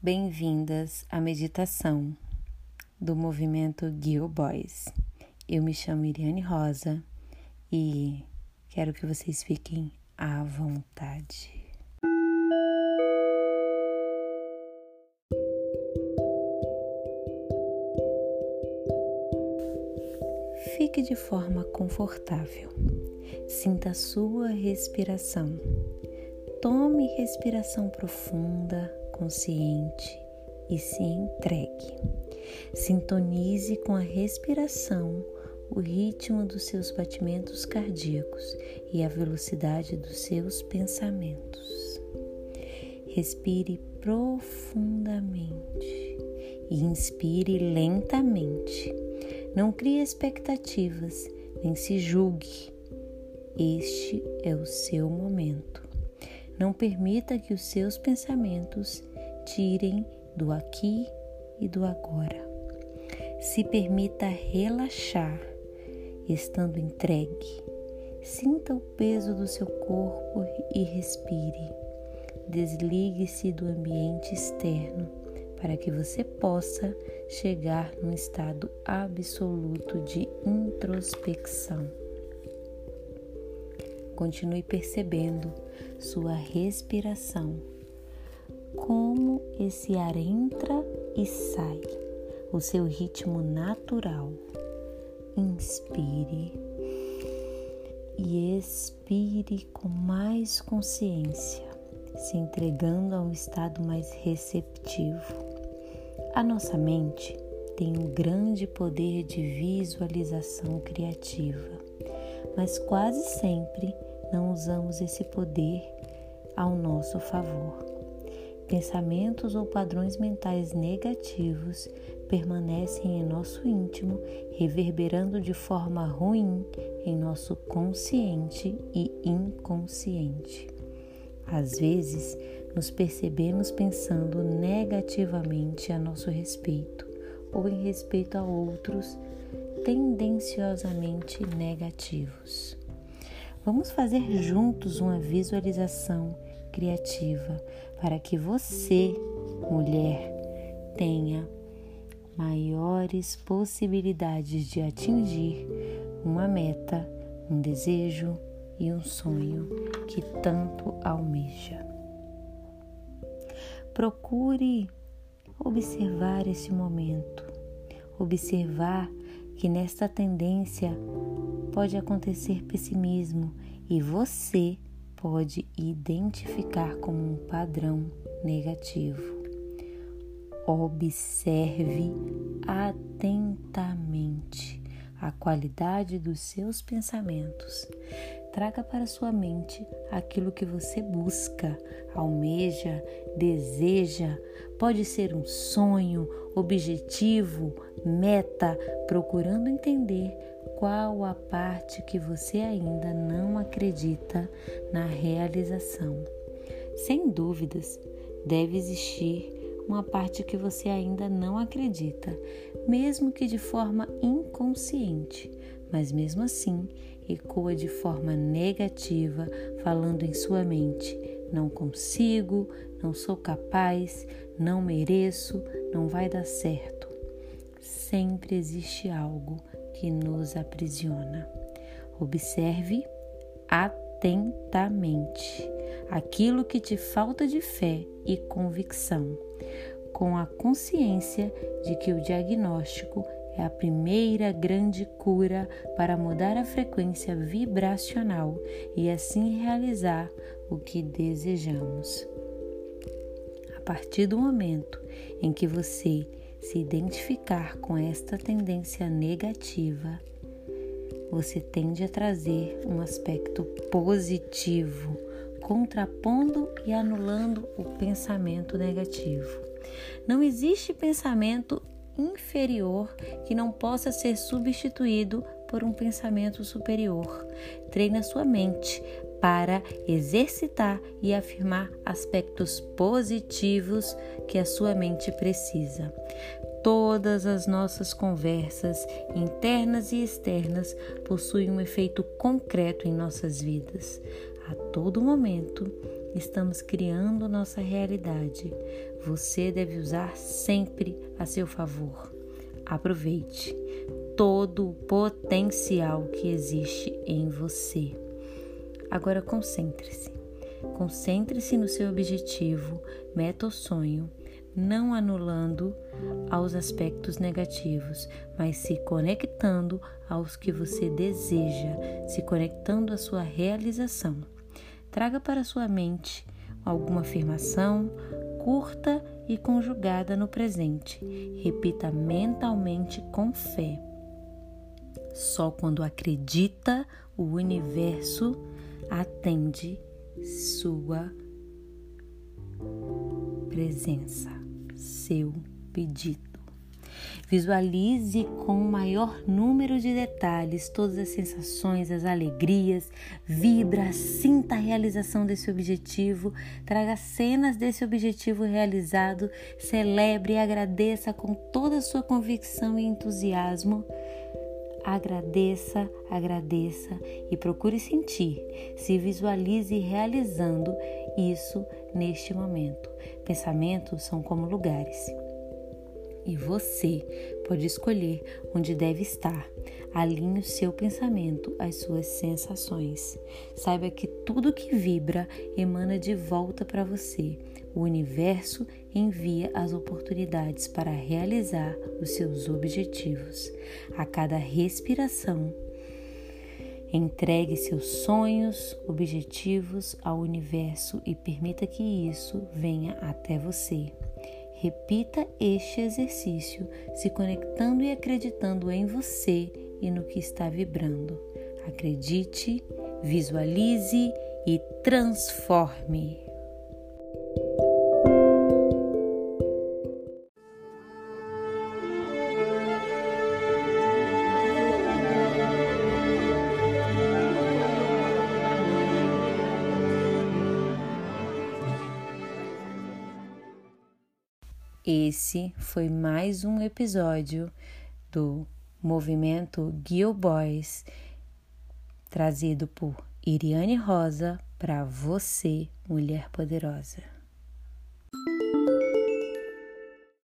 Bem-vindas à meditação do movimento Gil Boys. Eu me chamo Iriane Rosa e quero que vocês fiquem à vontade. Fique de forma confortável. Sinta a sua respiração. Tome respiração profunda consciente e se entregue. Sintonize com a respiração o ritmo dos seus batimentos cardíacos e a velocidade dos seus pensamentos. Respire profundamente e inspire lentamente. Não crie expectativas, nem se julgue. Este é o seu momento. Não permita que os seus pensamentos tirem do aqui e do agora. Se permita relaxar, estando entregue. Sinta o peso do seu corpo e respire. Desligue-se do ambiente externo para que você possa chegar num estado absoluto de introspecção. Continue percebendo sua respiração, como esse ar entra e sai, o seu ritmo natural. Inspire e expire com mais consciência, se entregando a um estado mais receptivo. A nossa mente tem um grande poder de visualização criativa, mas quase sempre não usamos esse poder ao nosso favor. Pensamentos ou padrões mentais negativos permanecem em nosso íntimo, reverberando de forma ruim em nosso consciente e inconsciente. Às vezes, nos percebemos pensando negativamente a nosso respeito ou em respeito a outros tendenciosamente negativos. Vamos fazer juntos uma visualização criativa para que você, mulher, tenha maiores possibilidades de atingir uma meta, um desejo e um sonho que tanto almeja. Procure observar esse momento, observar que nesta tendência pode acontecer pessimismo e você pode identificar como um padrão negativo. Observe atentamente a qualidade dos seus pensamentos. Traga para sua mente aquilo que você busca, almeja, deseja. Pode ser um sonho, objetivo, meta, procurando entender qual a parte que você ainda não acredita na realização. Sem dúvidas, deve existir uma parte que você ainda não acredita, mesmo que de forma inconsciente, mas mesmo assim ecoa de forma negativa, falando em sua mente: não consigo, não sou capaz, não mereço, não vai dar certo. Sempre existe algo que nos aprisiona. Observe atentamente aquilo que te falta de fé e convicção, com a consciência de que o diagnóstico é a primeira grande cura para mudar a frequência vibracional e assim realizar o que desejamos. A partir do momento em que você se identificar com esta tendência negativa, você tende a trazer um aspecto positivo, contrapondo e anulando o pensamento negativo. Não existe pensamento inferior que não possa ser substituído por um pensamento superior. Treine a sua mente para exercitar e afirmar aspectos positivos que a sua mente precisa. Todas as nossas conversas, internas e externas, possuem um efeito concreto em nossas vidas. A todo momento, estamos criando nossa realidade. você deve usar sempre a seu favor. Aproveite todo o potencial que existe em você. Agora concentre-se. Concentre-se no seu objetivo, meta ou sonho, não anulando aos aspectos negativos, mas se conectando aos que você deseja, se conectando à sua realização. Traga para sua mente alguma afirmação curta e conjugada no presente. Repita mentalmente com fé. Só quando acredita, o universo atende sua presença, seu pedido. Visualize com o maior número de detalhes todas as sensações, as alegrias, vibra, sinta a realização desse objetivo, traga cenas desse objetivo realizado, celebre e agradeça com toda a sua convicção e entusiasmo. Agradeça, agradeça e procure sentir, se visualize realizando isso neste momento. Pensamentos são como lugares. E você pode escolher onde deve estar. Alinhe o seu pensamento às suas sensações. Saiba que tudo que vibra emana de volta para você. O universo envia as oportunidades para realizar os seus objetivos. A cada respiração, entregue seus sonhos, objetivos ao universo e permita que isso venha até você. Repita este exercício, se conectando e acreditando em você e no que está vibrando. Acredite, visualize e transforme. Esse foi mais um episódio do movimento Gil Boys, trazido por Iriane Rosa para você, mulher poderosa.